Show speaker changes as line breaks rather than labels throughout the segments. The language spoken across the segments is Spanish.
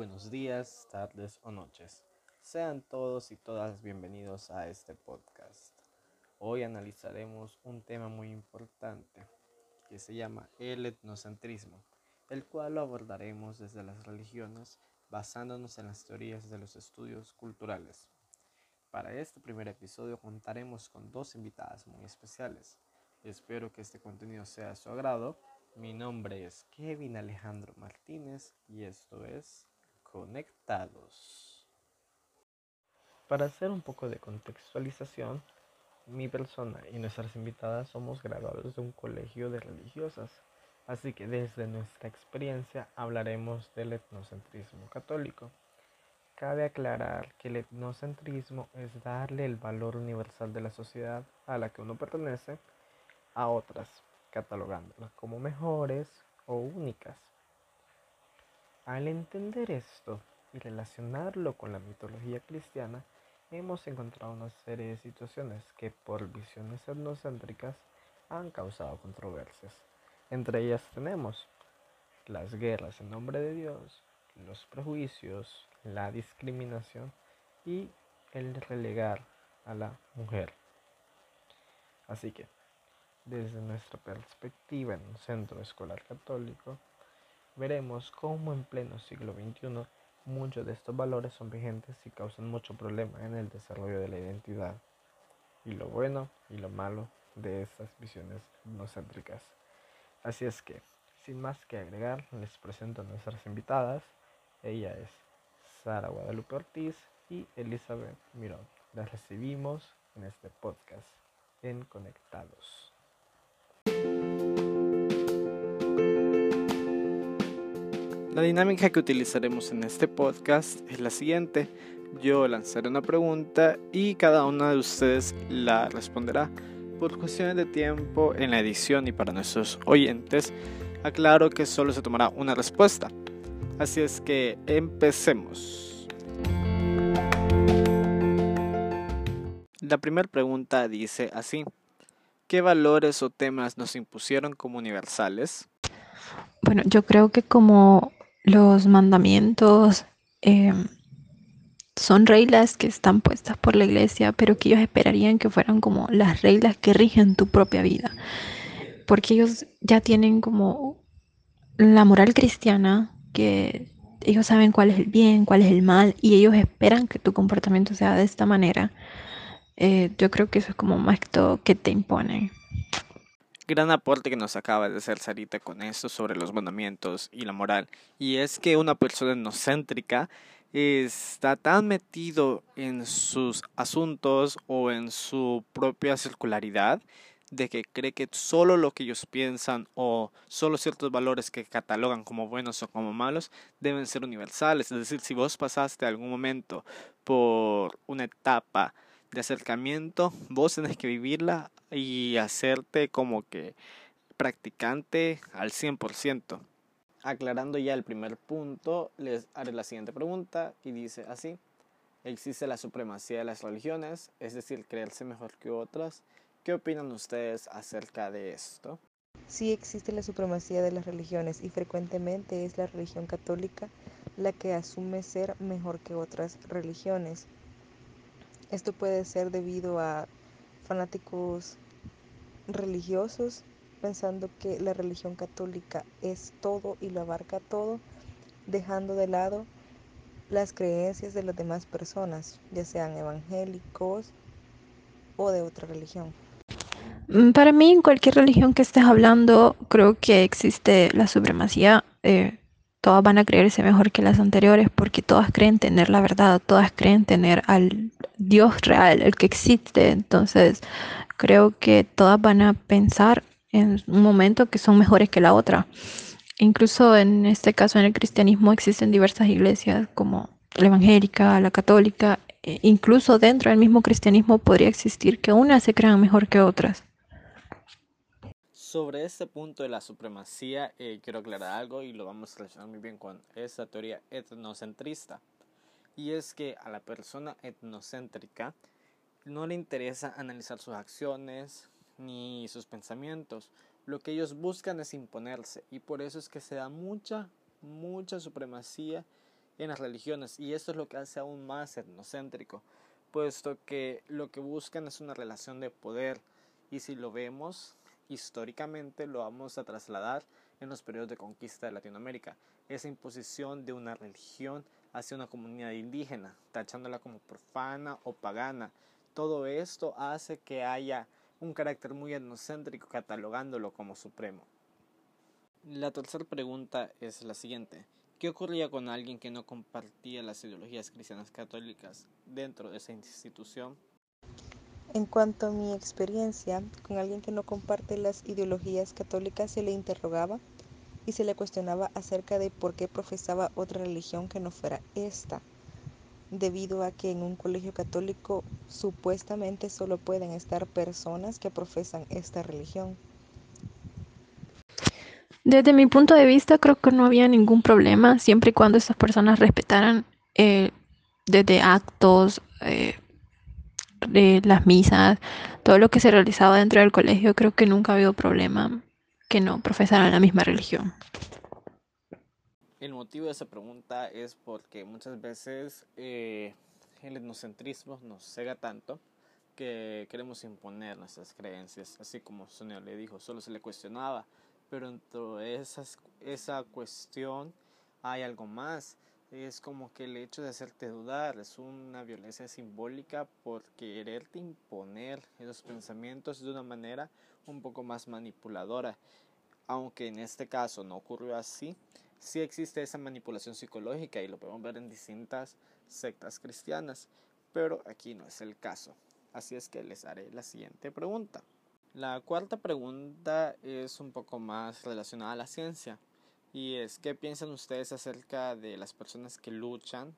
buenos días, tardes o noches. Sean todos y todas bienvenidos a este podcast. Hoy analizaremos un tema muy importante que se llama el etnocentrismo, el cual lo abordaremos desde las religiones basándonos en las teorías de los estudios culturales. Para este primer episodio contaremos con dos invitadas muy especiales. Espero que este contenido sea de su agrado mi nombre es Kevin Alejandro Martínez y esto es Conectados. Para hacer un poco de contextualización, mi persona y nuestras invitadas somos graduados de un colegio de religiosas, así que desde nuestra experiencia hablaremos del etnocentrismo católico. Cabe aclarar que el etnocentrismo es darle el valor universal de la sociedad a la que uno pertenece a otras catalogándolas como mejores o únicas. Al entender esto y relacionarlo con la mitología cristiana, hemos encontrado una serie de situaciones que por visiones etnocéntricas han causado controversias. Entre ellas tenemos las guerras en nombre de Dios, los prejuicios, la discriminación y el relegar a la mujer. Así que desde nuestra perspectiva en un centro escolar católico, veremos cómo en pleno siglo XXI muchos de estos valores son vigentes y causan mucho problema en el desarrollo de la identidad, y lo bueno y lo malo de estas visiones etnocéntricas. Así es que, sin más que agregar, les presento a nuestras invitadas. Ella es Sara Guadalupe Ortiz y Elizabeth Mirón. Las recibimos en este podcast en Conectados. La dinámica que utilizaremos en este podcast es la siguiente. Yo lanzaré una pregunta y cada una de ustedes la responderá. Por cuestiones de tiempo en la edición y para nuestros oyentes, aclaro que solo se tomará una respuesta. Así es que empecemos. La primera pregunta dice así. ¿Qué valores o temas nos impusieron como universales?
Bueno, yo creo que como los mandamientos em, son reglas que están puestas por la iglesia, pero que ellos esperarían que fueran como las reglas que rigen tu propia vida. Porque ellos ya tienen como la moral cristiana, que ellos saben cuál es el bien, cuál es el mal, y ellos esperan que tu comportamiento sea de esta manera. Eh, yo creo que eso es como más que todo que te imponen
gran aporte que nos acaba de hacer Sarita con esto sobre los mandamientos y la moral. Y es que una persona etnocéntrica está tan metido en sus asuntos o en su propia circularidad de que cree que solo lo que ellos piensan o solo ciertos valores que catalogan como buenos o como malos deben ser universales. Es decir, si vos pasaste algún momento por una etapa de acercamiento, vos tenés que vivirla y hacerte como que practicante al 100%. Aclarando ya el primer punto, les haré la siguiente pregunta y dice así. ¿Existe la supremacía de las religiones, es decir, creerse mejor que otras? ¿Qué opinan ustedes acerca de esto?
Sí existe la supremacía de las religiones y frecuentemente es la religión católica la que asume ser mejor que otras religiones. Esto puede ser debido a fanáticos religiosos pensando que la religión católica es todo y lo abarca todo, dejando de lado las creencias de las demás personas, ya sean evangélicos o de otra religión.
Mm, para mí, en cualquier religión que estés hablando, creo que existe la supremacía. Eh, todas van a creerse mejor que las anteriores porque todas creen tener la verdad, todas creen tener al Dios real, el que existe. Entonces, creo que todas van a pensar en un momento que son mejores que la otra. Incluso en este caso, en el cristianismo, existen diversas iglesias como la evangélica, la católica. E incluso dentro del mismo cristianismo podría existir que unas se crean mejor que otras.
Sobre este punto de la supremacía, eh, quiero aclarar algo y lo vamos a relacionar muy bien con esa teoría etnocentrista. Y es que a la persona etnocéntrica no le interesa analizar sus acciones ni sus pensamientos. Lo que ellos buscan es imponerse y por eso es que se da mucha, mucha supremacía en las religiones y esto es lo que hace aún más etnocéntrico, puesto que lo que buscan es una relación de poder y si lo vemos históricamente lo vamos a trasladar en los periodos de conquista de Latinoamérica, esa imposición de una religión hacia una comunidad indígena, tachándola como profana o pagana. Todo esto hace que haya un carácter muy etnocéntrico catalogándolo como supremo. La tercera pregunta es la siguiente. ¿Qué ocurría con alguien que no compartía las ideologías cristianas católicas dentro de esa institución?
En cuanto a mi experiencia, con alguien que no comparte las ideologías católicas se le interrogaba y se le cuestionaba acerca de por qué profesaba otra religión que no fuera esta, debido a que en un colegio católico supuestamente solo pueden estar personas que profesan esta religión.
Desde mi punto de vista creo que no había ningún problema siempre y cuando estas personas respetaran eh, desde actos, eh, de las misas, todo lo que se realizaba dentro del colegio, creo que nunca ha habido problema que no profesaran la misma religión.
El motivo de esa pregunta es porque muchas veces eh, el etnocentrismo nos cega tanto que queremos imponer nuestras creencias, así como Sonia le dijo, solo se le cuestionaba, pero dentro de esas, esa cuestión hay algo más es como que el hecho de hacerte dudar es una violencia simbólica por quererte imponer esos pensamientos de una manera un poco más manipuladora. Aunque en este caso no ocurrió así, sí existe esa manipulación psicológica y lo podemos ver en distintas sectas cristianas, pero aquí no es el caso. Así es que les haré la siguiente pregunta. La cuarta pregunta es un poco más relacionada a la ciencia y es qué piensan ustedes acerca de las personas que luchan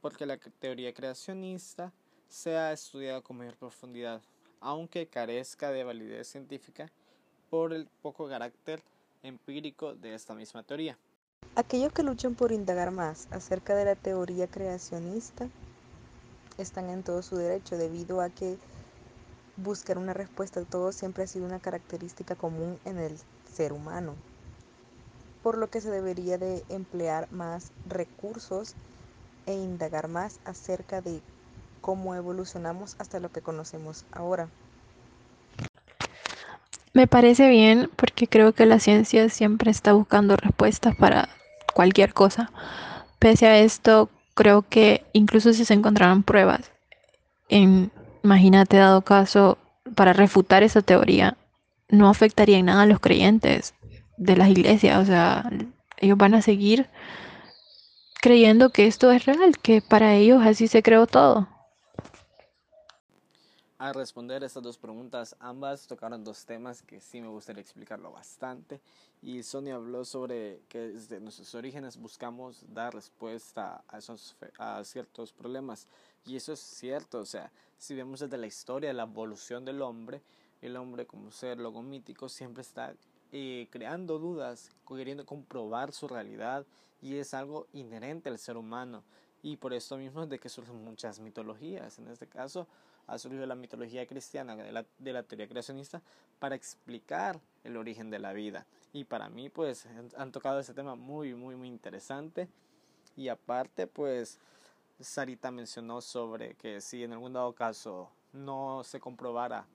porque la teoría creacionista sea estudiada con mayor profundidad, aunque carezca de validez científica por el poco carácter empírico de esta misma teoría.
Aquellos que luchan por indagar más acerca de la teoría creacionista están en todo su derecho debido a que buscar una respuesta a todo siempre ha sido una característica común en el ser humano por lo que se debería de emplear más recursos e indagar más acerca de cómo evolucionamos hasta lo que conocemos ahora.
Me parece bien porque creo que la ciencia siempre está buscando respuestas para cualquier cosa. Pese a esto, creo que incluso si se encontraran pruebas, en, imagínate dado caso, para refutar esa teoría, no afectaría en nada a los creyentes, de las iglesias, o sea, ellos van a seguir creyendo que esto es real, que para ellos así se creó todo.
Al responder estas dos preguntas, ambas tocaron dos temas que sí me gustaría explicarlo bastante. Y Sonia habló sobre que desde nuestros orígenes buscamos dar respuesta a, esos, a ciertos problemas. Y eso es cierto, o sea, si vemos desde la historia, la evolución del hombre, el hombre como ser logomítico siempre está eh, creando dudas, queriendo comprobar su realidad y es algo inherente al ser humano. Y por esto mismo es de que surgen muchas mitologías. En este caso ha surgido la mitología cristiana de la, de la teoría creacionista para explicar el origen de la vida. Y para mí pues han tocado ese tema muy, muy, muy interesante. Y aparte pues Sarita mencionó sobre que si en algún dado caso no se comprobara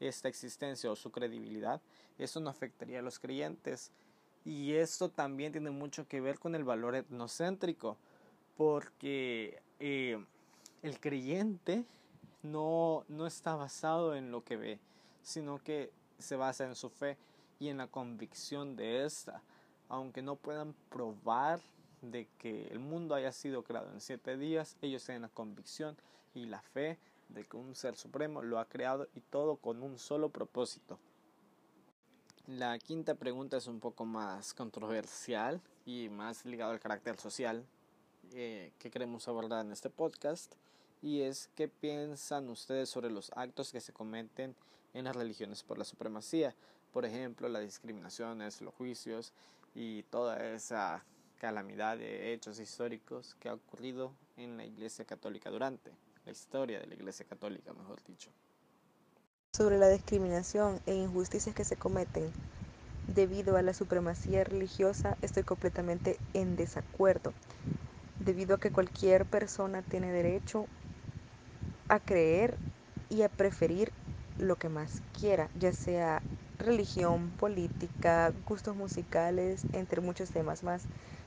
esta existencia o su credibilidad, eso no afectaría a los creyentes. Y esto también tiene mucho que ver con el valor etnocéntrico, porque eh, el creyente no, no está basado en lo que ve, sino que se basa en su fe y en la convicción de esta. Aunque no puedan probar de que el mundo haya sido creado en siete días, ellos tienen la convicción y la fe de que un ser supremo lo ha creado y todo con un solo propósito. La quinta pregunta es un poco más controversial y más ligado al carácter social eh, que queremos abordar en este podcast y es qué piensan ustedes sobre los actos que se cometen en las religiones por la supremacía, por ejemplo, las discriminaciones, los juicios y toda esa calamidad de hechos históricos que ha ocurrido en la Iglesia Católica durante historia de la Iglesia Católica, mejor dicho.
Sobre la discriminación e injusticias que se cometen debido a la supremacía religiosa, estoy completamente en desacuerdo, debido a que cualquier persona tiene derecho a creer y a preferir lo que más quiera, ya sea religión, política, gustos musicales, entre muchos temas más.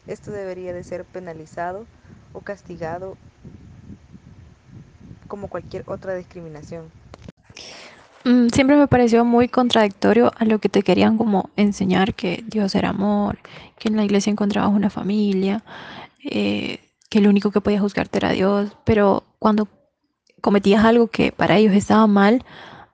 Esto debería de ser penalizado o castigado como cualquier otra discriminación.
Mm, siempre me pareció muy contradictorio a lo que te querían como enseñar que Dios era amor, que en la iglesia encontrabas una familia, eh, que lo único que podía juzgarte era Dios, pero cuando cometías algo que para ellos estaba mal,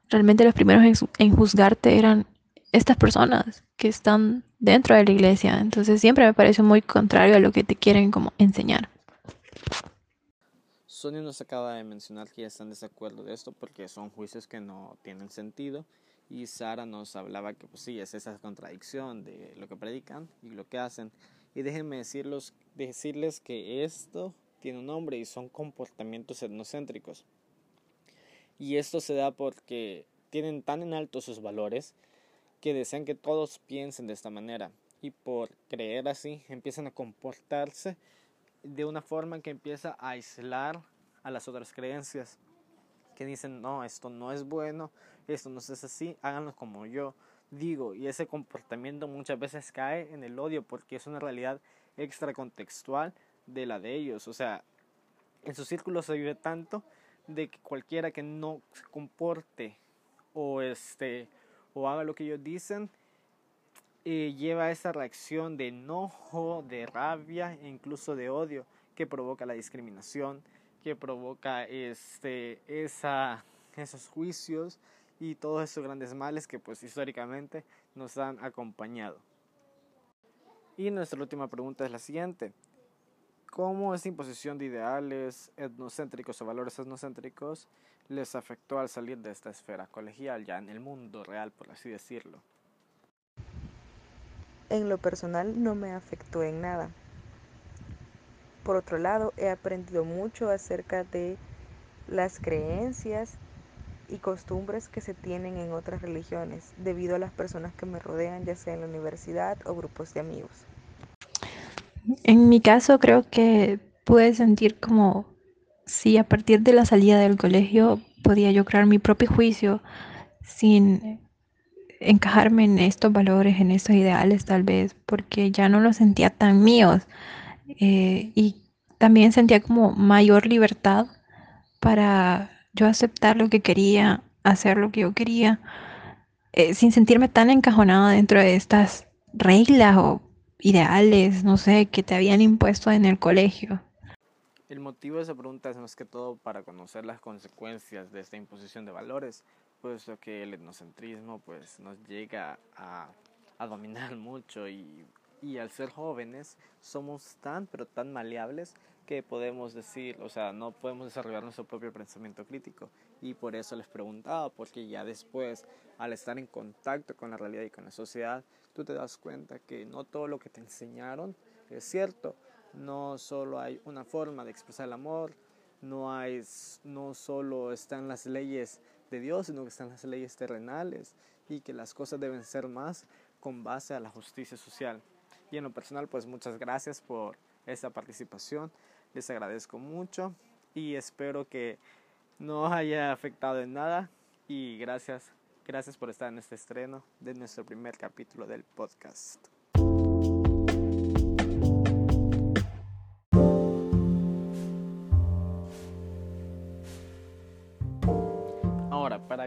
realmente los primeros en, en juzgarte eran estas personas que están dentro de la iglesia. Entonces siempre me pareció muy contrario a lo que te quieren como enseñar.
Sonia nos acaba de mencionar que ya están de desacuerdo de esto porque son juicios que no tienen sentido y Sara nos hablaba que pues sí, es esa contradicción de lo que predican y lo que hacen. Y déjenme decirlos, decirles que esto tiene un nombre y son comportamientos etnocéntricos. Y esto se da porque tienen tan en alto sus valores que desean que todos piensen de esta manera y por creer así empiezan a comportarse de una forma que empieza a aislar a las otras creencias que dicen no esto no es bueno esto no es así háganlo como yo digo y ese comportamiento muchas veces cae en el odio porque es una realidad extracontextual de la de ellos. O sea en su círculo se vive tanto de que cualquiera que no se comporte o este o haga lo que ellos dicen eh, lleva esa reacción de enojo, de rabia e incluso de odio que provoca la discriminación, que provoca este, esa, esos juicios y todos esos grandes males que pues históricamente nos han acompañado. Y nuestra última pregunta es la siguiente. ¿Cómo esa imposición de ideales etnocéntricos o valores etnocéntricos les afectó al salir de esta esfera colegial, ya en el mundo real, por así decirlo?
En lo personal no me afectó en nada. Por otro lado, he aprendido mucho acerca de las creencias y costumbres que se tienen en otras religiones debido a las personas que me rodean, ya sea en la universidad o grupos de amigos.
En mi caso creo que pude sentir como si a partir de la salida del colegio podía yo crear mi propio juicio sin encajarme en estos valores, en estos ideales tal vez, porque ya no los sentía tan míos. Eh, y también sentía como mayor libertad para yo aceptar lo que quería, hacer lo que yo quería, eh, sin sentirme tan encajonada dentro de estas reglas o ideales, no sé, que te habían impuesto en el colegio.
El motivo de esa pregunta es más que todo para conocer las consecuencias de esta imposición de valores, puesto que el etnocentrismo pues nos llega a, a dominar mucho y y al ser jóvenes somos tan pero tan maleables que podemos decir, o sea, no podemos desarrollar nuestro propio pensamiento crítico. Y por eso les preguntaba, porque ya después al estar en contacto con la realidad y con la sociedad, tú te das cuenta que no todo lo que te enseñaron es cierto, no solo hay una forma de expresar el amor, no hay no solo están las leyes de Dios, sino que están las leyes terrenales y que las cosas deben ser más con base a la justicia social. Y en lo personal, pues muchas gracias por esta participación. Les agradezco mucho y espero que no haya afectado en nada. Y gracias, gracias por estar en este estreno de nuestro primer capítulo del podcast.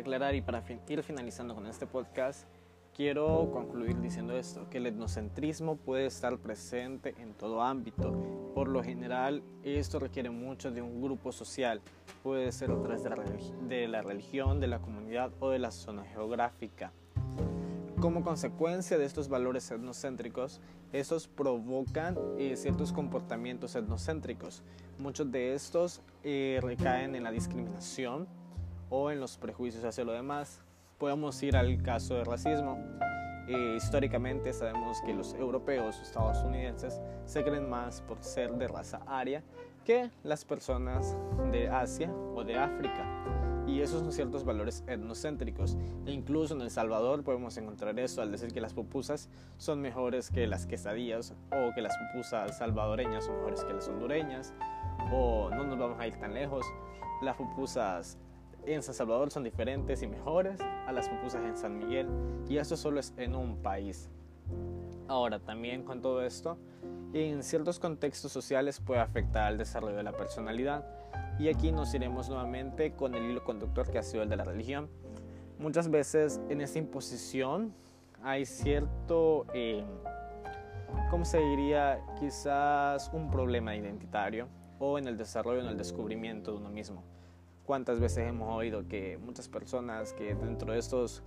Aclarar y para ir finalizando con este podcast, quiero concluir diciendo esto, que el etnocentrismo puede estar presente en todo ámbito. Por lo general, esto requiere mucho de un grupo social. Puede ser a través de la, religión, de la comunidad o de la zona geográfica. Como consecuencia de estos valores etnocéntricos, estos provocan eh, ciertos comportamientos etnocéntricos. Muchos de estos eh, recaen en la discriminación o en los prejuicios hacia lo demás, podemos ir al caso del racismo. Eh, históricamente sabemos que los europeos estadounidenses se creen más por ser de raza aria que las personas de Asia o de África. y esos son ciertos valores etnocéntricos. E incluso en El Salvador podemos encontrar eso al decir que las pupusas son mejores que las quesadillas o que las pupusas salvadoreñas son mejores que las hondureñas o no nos vamos a ir tan lejos. Las pupusas en San Salvador son diferentes y mejores a las pupusas en San Miguel y eso solo es en un país. Ahora también con todo esto, en ciertos contextos sociales puede afectar al desarrollo de la personalidad y aquí nos iremos nuevamente con el hilo conductor que ha sido el de la religión. Muchas veces en esta imposición hay cierto, eh, ¿cómo se diría? Quizás un problema identitario o en el desarrollo, en el descubrimiento de uno mismo. ¿Cuántas veces hemos oído que muchas personas que dentro de estos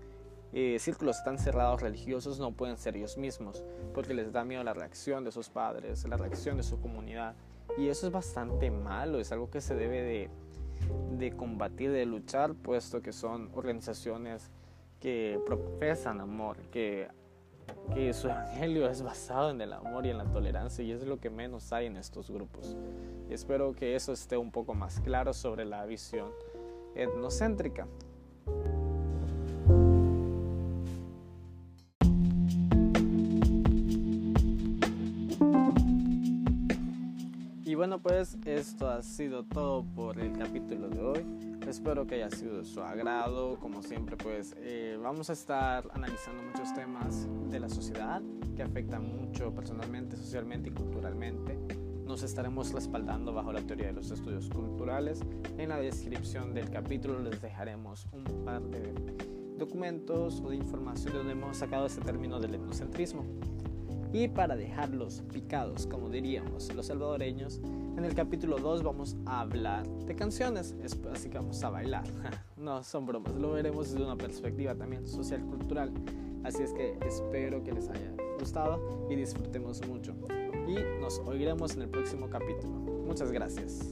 eh, círculos tan cerrados religiosos no pueden ser ellos mismos porque les da miedo la reacción de sus padres, la reacción de su comunidad? Y eso es bastante malo, es algo que se debe de, de combatir, de luchar, puesto que son organizaciones que profesan amor, que que su evangelio es basado en el amor y en la tolerancia y es lo que menos hay en estos grupos. Y espero que eso esté un poco más claro sobre la visión etnocéntrica. Y bueno, pues esto ha sido todo por el capítulo de hoy. Espero que haya sido de su agrado. Como siempre, pues eh, vamos a estar analizando muchos temas de la sociedad que afectan mucho personalmente, socialmente y culturalmente. Nos estaremos respaldando bajo la teoría de los estudios culturales. En la descripción del capítulo les dejaremos un par de documentos o de información de donde hemos sacado este término del etnocentrismo. Y para dejarlos picados, como diríamos los salvadoreños, en el capítulo 2 vamos a hablar de canciones, así que vamos a bailar. no, son bromas, lo veremos desde una perspectiva también social, cultural. Así es que espero que les haya gustado y disfrutemos mucho. Y nos oiremos en el próximo capítulo. Muchas gracias.